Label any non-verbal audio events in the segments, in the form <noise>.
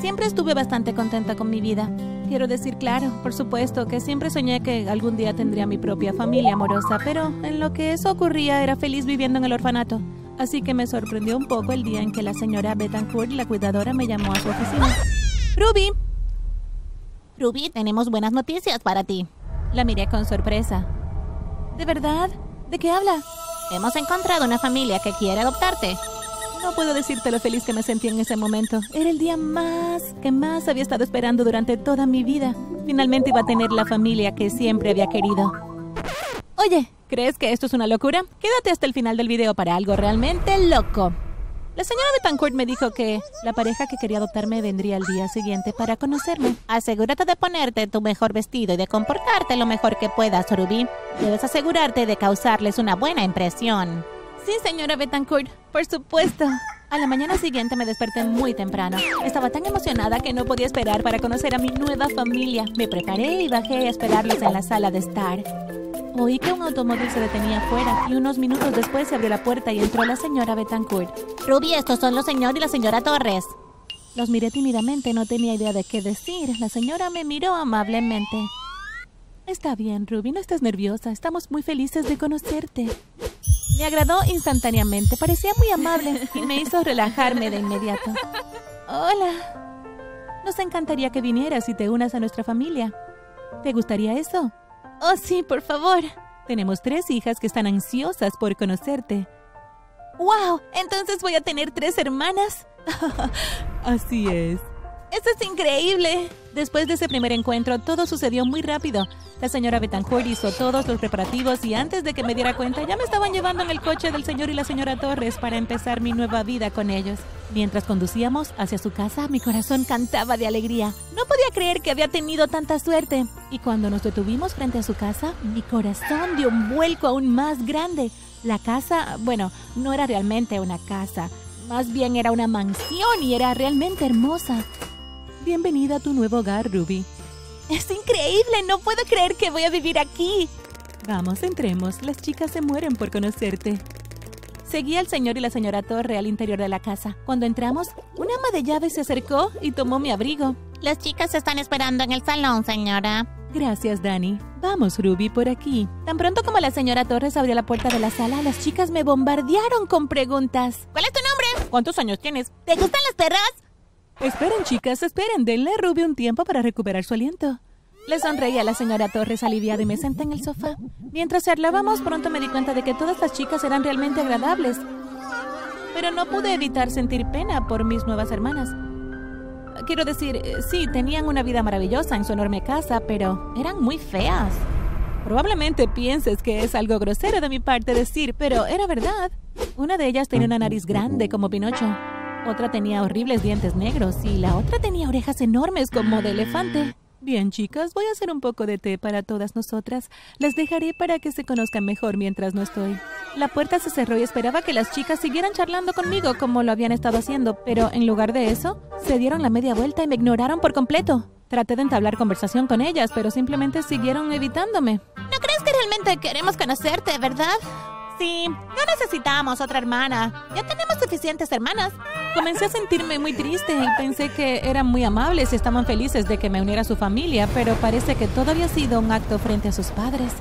Siempre estuve bastante contenta con mi vida. Quiero decir, claro, por supuesto, que siempre soñé que algún día tendría mi propia familia amorosa, pero en lo que eso ocurría era feliz viviendo en el orfanato. Así que me sorprendió un poco el día en que la señora Betancourt, la cuidadora, me llamó a su oficina. ¡Ruby! Ruby, tenemos buenas noticias para ti. La miré con sorpresa. ¿De verdad? ¿De qué habla? Hemos encontrado una familia que quiere adoptarte. No puedo decirte lo feliz que me sentí en ese momento. Era el día más que más había estado esperando durante toda mi vida. Finalmente iba a tener la familia que siempre había querido. Oye, ¿crees que esto es una locura? Quédate hasta el final del video para algo realmente loco. La señora Betancourt me dijo que la pareja que quería adoptarme vendría al día siguiente para conocerme. Asegúrate de ponerte tu mejor vestido y de comportarte lo mejor que puedas, Ruby. Debes asegurarte de causarles una buena impresión. Sí, señora Betancourt, por supuesto. A la mañana siguiente me desperté muy temprano. Estaba tan emocionada que no podía esperar para conocer a mi nueva familia. Me preparé y bajé a esperarlos en la sala de estar. Oí que un automóvil se detenía afuera y unos minutos después se abrió la puerta y entró la señora Betancourt. Ruby, estos son los señor y la señora Torres. Los miré tímidamente, no tenía idea de qué decir. La señora me miró amablemente. Está bien, Ruby, no estás nerviosa. Estamos muy felices de conocerte. Me agradó instantáneamente, parecía muy amable y me hizo relajarme de inmediato. Hola. Nos encantaría que vinieras y te unas a nuestra familia. ¿Te gustaría eso? Oh, sí, por favor. Tenemos tres hijas que están ansiosas por conocerte. ¡Wow! Entonces voy a tener tres hermanas. <laughs> Así es. ¡Esto es increíble! Después de ese primer encuentro, todo sucedió muy rápido. La señora Betancourt hizo todos los preparativos y antes de que me diera cuenta ya me estaban llevando en el coche del señor y la señora Torres para empezar mi nueva vida con ellos. Mientras conducíamos hacia su casa, mi corazón cantaba de alegría. No podía creer que había tenido tanta suerte. Y cuando nos detuvimos frente a su casa, mi corazón dio un vuelco aún más grande. La casa, bueno, no era realmente una casa, más bien era una mansión y era realmente hermosa. Bienvenida a tu nuevo hogar, Ruby. Es increíble, no puedo creer que voy a vivir aquí. Vamos, entremos, las chicas se mueren por conocerte. Seguí al señor y la señora Torre al interior de la casa. Cuando entramos, una ama de llaves se acercó y tomó mi abrigo. Las chicas están esperando en el salón, señora. Gracias, Dani. Vamos, Ruby, por aquí. Tan pronto como la señora Torres abrió la puerta de la sala, las chicas me bombardearon con preguntas. ¿Cuál es tu nombre? ¿Cuántos años tienes? ¿Te gustan las perras? Esperen, chicas, esperen. Denle a Ruby un tiempo para recuperar su aliento. Le sonreí a la señora Torres aliviada y me senté en el sofá. Mientras charlábamos, pronto me di cuenta de que todas las chicas eran realmente agradables. Pero no pude evitar sentir pena por mis nuevas hermanas. Quiero decir, sí, tenían una vida maravillosa en su enorme casa, pero eran muy feas. Probablemente pienses que es algo grosero de mi parte decir, pero era verdad. Una de ellas tenía una nariz grande como Pinocho. Otra tenía horribles dientes negros y la otra tenía orejas enormes como de elefante. Bien, chicas, voy a hacer un poco de té para todas nosotras. Las dejaré para que se conozcan mejor mientras no estoy. La puerta se cerró y esperaba que las chicas siguieran charlando conmigo como lo habían estado haciendo, pero en lugar de eso, se dieron la media vuelta y me ignoraron por completo. Traté de entablar conversación con ellas, pero simplemente siguieron evitándome. ¿No crees que realmente queremos conocerte, verdad? Sí, no necesitamos otra hermana. Ya tenemos suficientes hermanas. Comencé a sentirme muy triste y pensé que eran muy amables y estaban felices de que me uniera a su familia, pero parece que todo había sido un acto frente a sus padres.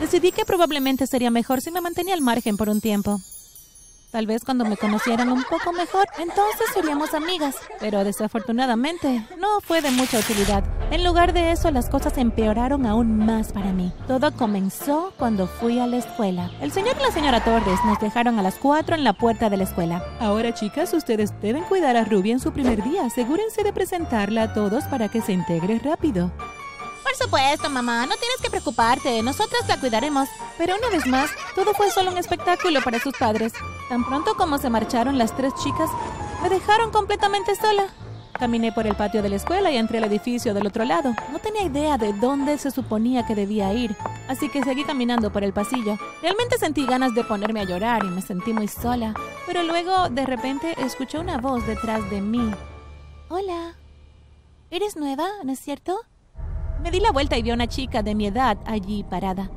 Decidí que probablemente sería mejor si me mantenía al margen por un tiempo. Tal vez cuando me conocieran un poco mejor, entonces seríamos amigas. Pero desafortunadamente, no fue de mucha utilidad. En lugar de eso, las cosas empeoraron aún más para mí. Todo comenzó cuando fui a la escuela. El señor y la señora Torres nos dejaron a las 4 en la puerta de la escuela. Ahora, chicas, ustedes deben cuidar a Ruby en su primer día. Asegúrense de presentarla a todos para que se integre rápido. Por supuesto, mamá, no tienes que preocuparte, nosotras la cuidaremos. Pero una vez más, todo fue solo un espectáculo para sus padres. Tan pronto como se marcharon las tres chicas, me dejaron completamente sola. Caminé por el patio de la escuela y entré al edificio del otro lado. No tenía idea de dónde se suponía que debía ir, así que seguí caminando por el pasillo. Realmente sentí ganas de ponerme a llorar y me sentí muy sola. Pero luego, de repente, escuché una voz detrás de mí. Hola. ¿Eres nueva, no es cierto? Me di la vuelta y vi a una chica de mi edad allí parada.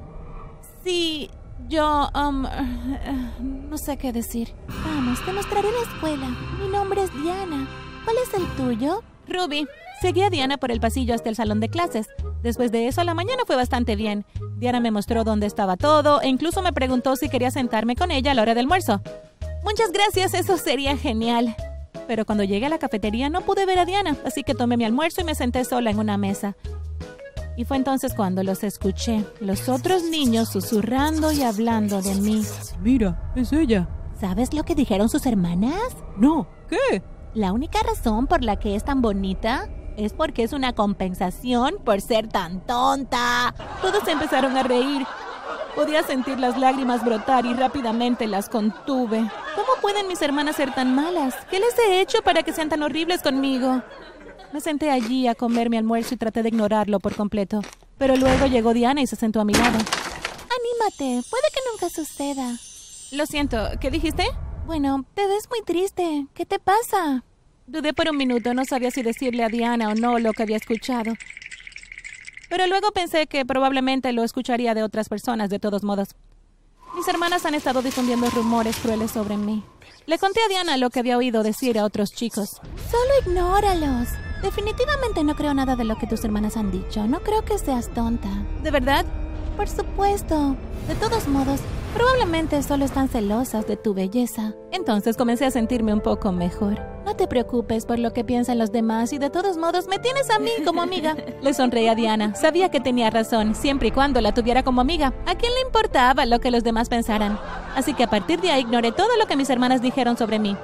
Sí, yo, um, no sé qué decir. Vamos, te mostraré la escuela. Mi nombre es Diana. ¿Cuál es el tuyo? Ruby. Seguí a Diana por el pasillo hasta el salón de clases. Después de eso, la mañana fue bastante bien. Diana me mostró dónde estaba todo e incluso me preguntó si quería sentarme con ella a la hora del almuerzo. Muchas gracias, eso sería genial. Pero cuando llegué a la cafetería no pude ver a Diana, así que tomé mi almuerzo y me senté sola en una mesa. Y fue entonces cuando los escuché, los otros niños susurrando y hablando de mí. Mira, es ella. ¿Sabes lo que dijeron sus hermanas? No, ¿qué? La única razón por la que es tan bonita es porque es una compensación por ser tan tonta. Todos empezaron a reír. Podía sentir las lágrimas brotar y rápidamente las contuve. ¿Cómo pueden mis hermanas ser tan malas? ¿Qué les he hecho para que sean tan horribles conmigo? Me senté allí a comer mi almuerzo y traté de ignorarlo por completo. Pero luego llegó Diana y se sentó a mi lado. Anímate, puede que nunca suceda. Lo siento, ¿qué dijiste? Bueno, te ves muy triste. ¿Qué te pasa? Dudé por un minuto, no sabía si decirle a Diana o no lo que había escuchado. Pero luego pensé que probablemente lo escucharía de otras personas, de todos modos. Mis hermanas han estado difundiendo rumores crueles sobre mí. Le conté a Diana lo que había oído decir a otros chicos. Solo ignóralos. Definitivamente no creo nada de lo que tus hermanas han dicho. No creo que seas tonta. ¿De verdad? Por supuesto. De todos modos, probablemente solo están celosas de tu belleza. Entonces comencé a sentirme un poco mejor. No te preocupes por lo que piensan los demás y de todos modos me tienes a mí como amiga. <laughs> le sonreí a Diana. Sabía que tenía razón, siempre y cuando la tuviera como amiga. ¿A quién le importaba lo que los demás pensaran? Así que a partir de ahí ignoré todo lo que mis hermanas dijeron sobre mí.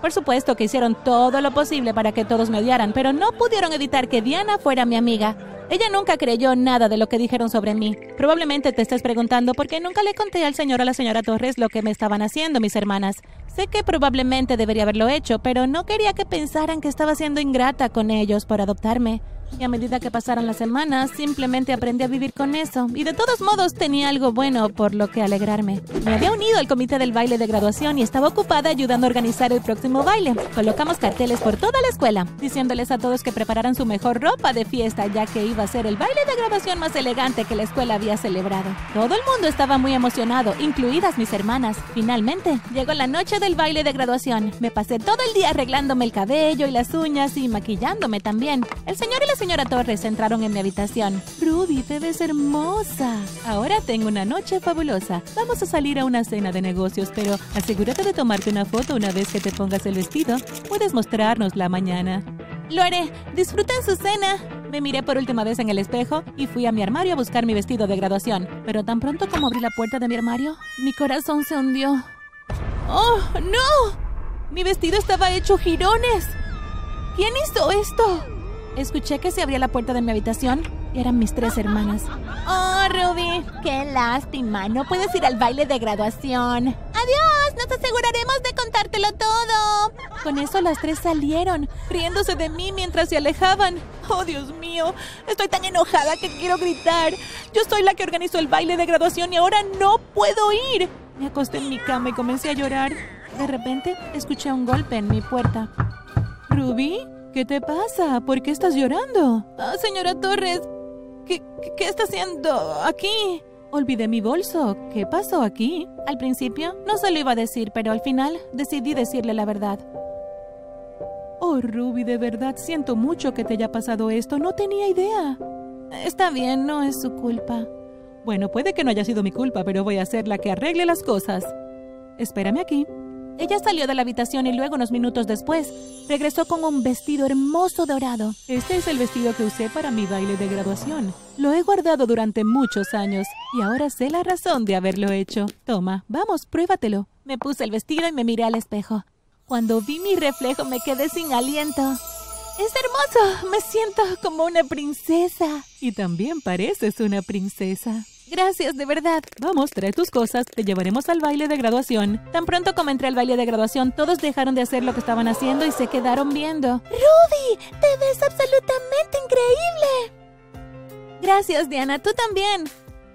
Por supuesto que hicieron todo lo posible para que todos me odiaran, pero no pudieron evitar que Diana fuera mi amiga. Ella nunca creyó nada de lo que dijeron sobre mí. Probablemente te estés preguntando por qué nunca le conté al señor o a la señora Torres lo que me estaban haciendo mis hermanas. Sé que probablemente debería haberlo hecho, pero no quería que pensaran que estaba siendo ingrata con ellos por adoptarme. Y a medida que pasaron las semanas, simplemente aprendí a vivir con eso. Y de todos modos tenía algo bueno por lo que alegrarme. Me había unido al comité del baile de graduación y estaba ocupada ayudando a organizar el próximo baile. Colocamos carteles por toda la escuela, diciéndoles a todos que prepararan su mejor ropa de fiesta, ya que iba a ser el baile de graduación más elegante que la escuela había celebrado. Todo el mundo estaba muy emocionado, incluidas mis hermanas. Finalmente, llegó la noche del baile de graduación. Me pasé todo el día arreglándome el cabello y las uñas y maquillándome también. El señor y la señora Torres entraron en mi habitación. Ruby, te ves hermosa. Ahora tengo una noche fabulosa. Vamos a salir a una cena de negocios, pero asegúrate de tomarte una foto una vez que te pongas el vestido. Puedes mostrárnosla mañana. Lo haré. Disfruten su cena. Me miré por última vez en el espejo y fui a mi armario a buscar mi vestido de graduación. Pero tan pronto como abrí la puerta de mi armario, mi corazón se hundió. ¡Oh, no! Mi vestido estaba hecho girones. ¿Quién hizo esto? Escuché que se abría la puerta de mi habitación y eran mis tres hermanas. ¡Oh, Ruby! ¡Qué lástima! No puedes ir al baile de graduación. ¡Adiós! Nos aseguraremos de contártelo todo. Con eso las tres salieron, riéndose de mí mientras se alejaban. ¡Oh, Dios mío! Estoy tan enojada que quiero gritar. Yo soy la que organizó el baile de graduación y ahora no puedo ir. Me acosté en mi cama y comencé a llorar. De repente, escuché un golpe en mi puerta. ¿Ruby? ¿Qué te pasa? ¿Por qué estás llorando? Ah, señora Torres, ¿qué, ¿qué, está haciendo aquí? Olvidé mi bolso. ¿Qué pasó aquí? Al principio no se lo iba a decir, pero al final decidí decirle la verdad. Oh, Ruby, de verdad siento mucho que te haya pasado esto. No tenía idea. Está bien, no es su culpa. Bueno, puede que no haya sido mi culpa, pero voy a ser la que arregle las cosas. Espérame aquí. Ella salió de la habitación y luego, unos minutos después, regresó con un vestido hermoso dorado. Este es el vestido que usé para mi baile de graduación. Lo he guardado durante muchos años y ahora sé la razón de haberlo hecho. Toma, vamos, pruébatelo. Me puse el vestido y me miré al espejo. Cuando vi mi reflejo me quedé sin aliento. Es hermoso, me siento como una princesa. Y también pareces una princesa. Gracias, de verdad. Vamos, trae tus cosas, te llevaremos al baile de graduación. Tan pronto como entré al baile de graduación, todos dejaron de hacer lo que estaban haciendo y se quedaron viendo. ¡Ruby! ¡Te ves absolutamente increíble! Gracias, Diana, tú también.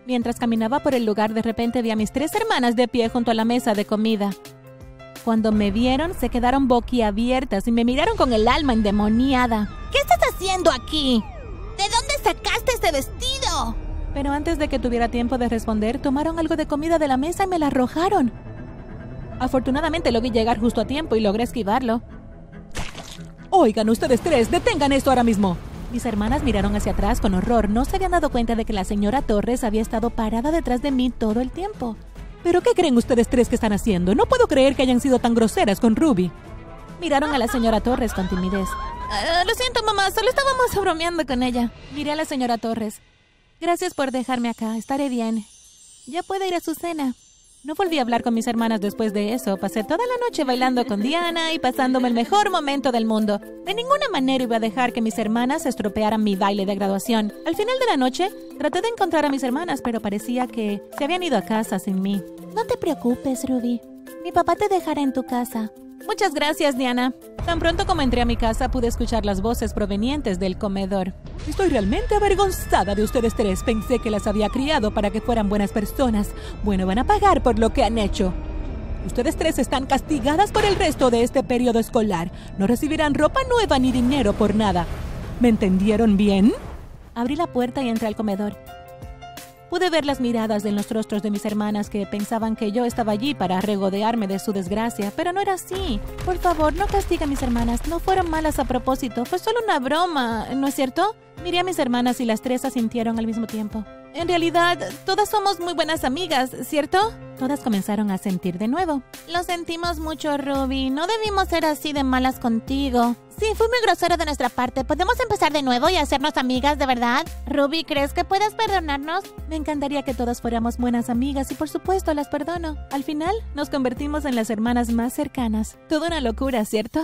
Mientras caminaba por el lugar, de repente vi a mis tres hermanas de pie junto a la mesa de comida. Cuando me vieron, se quedaron boquiabiertas y me miraron con el alma endemoniada. ¿Qué estás haciendo aquí? ¿De dónde sacaste ese vestido? Pero antes de que tuviera tiempo de responder, tomaron algo de comida de la mesa y me la arrojaron. Afortunadamente lo vi llegar justo a tiempo y logré esquivarlo. Oigan, ustedes tres, detengan esto ahora mismo. Mis hermanas miraron hacia atrás con horror. No se habían dado cuenta de que la señora Torres había estado parada detrás de mí todo el tiempo. ¿Pero qué creen ustedes tres que están haciendo? No puedo creer que hayan sido tan groseras con Ruby. Miraron a la señora Torres con timidez. Ah, lo siento, mamá, solo estábamos bromeando con ella. Miré a la señora Torres. Gracias por dejarme acá, estaré bien. Ya puede ir a su cena. No volví a hablar con mis hermanas después de eso. Pasé toda la noche bailando con Diana y pasándome el mejor momento del mundo. De ninguna manera iba a dejar que mis hermanas estropearan mi baile de graduación. Al final de la noche, traté de encontrar a mis hermanas, pero parecía que se habían ido a casa sin mí. No te preocupes, Ruby. Mi papá te dejará en tu casa. Muchas gracias, Diana. Tan pronto como entré a mi casa pude escuchar las voces provenientes del comedor. Estoy realmente avergonzada de ustedes tres. Pensé que las había criado para que fueran buenas personas. Bueno, van a pagar por lo que han hecho. Ustedes tres están castigadas por el resto de este periodo escolar. No recibirán ropa nueva ni dinero por nada. ¿Me entendieron bien? Abrí la puerta y entré al comedor. Pude ver las miradas en los rostros de mis hermanas que pensaban que yo estaba allí para regodearme de su desgracia, pero no era así. Por favor, no castiga a mis hermanas, no fueron malas a propósito, fue solo una broma, ¿no es cierto? Miré a mis hermanas y las tres asintieron al mismo tiempo. En realidad, todas somos muy buenas amigas, ¿cierto? Todas comenzaron a sentir de nuevo. Lo sentimos mucho, Ruby. No debimos ser así de malas contigo. Sí, fue muy grosero de nuestra parte. ¿Podemos empezar de nuevo y hacernos amigas de verdad? Ruby, ¿crees que puedes perdonarnos? Me encantaría que todas fuéramos buenas amigas y por supuesto las perdono. Al final, nos convertimos en las hermanas más cercanas. Toda una locura, ¿cierto?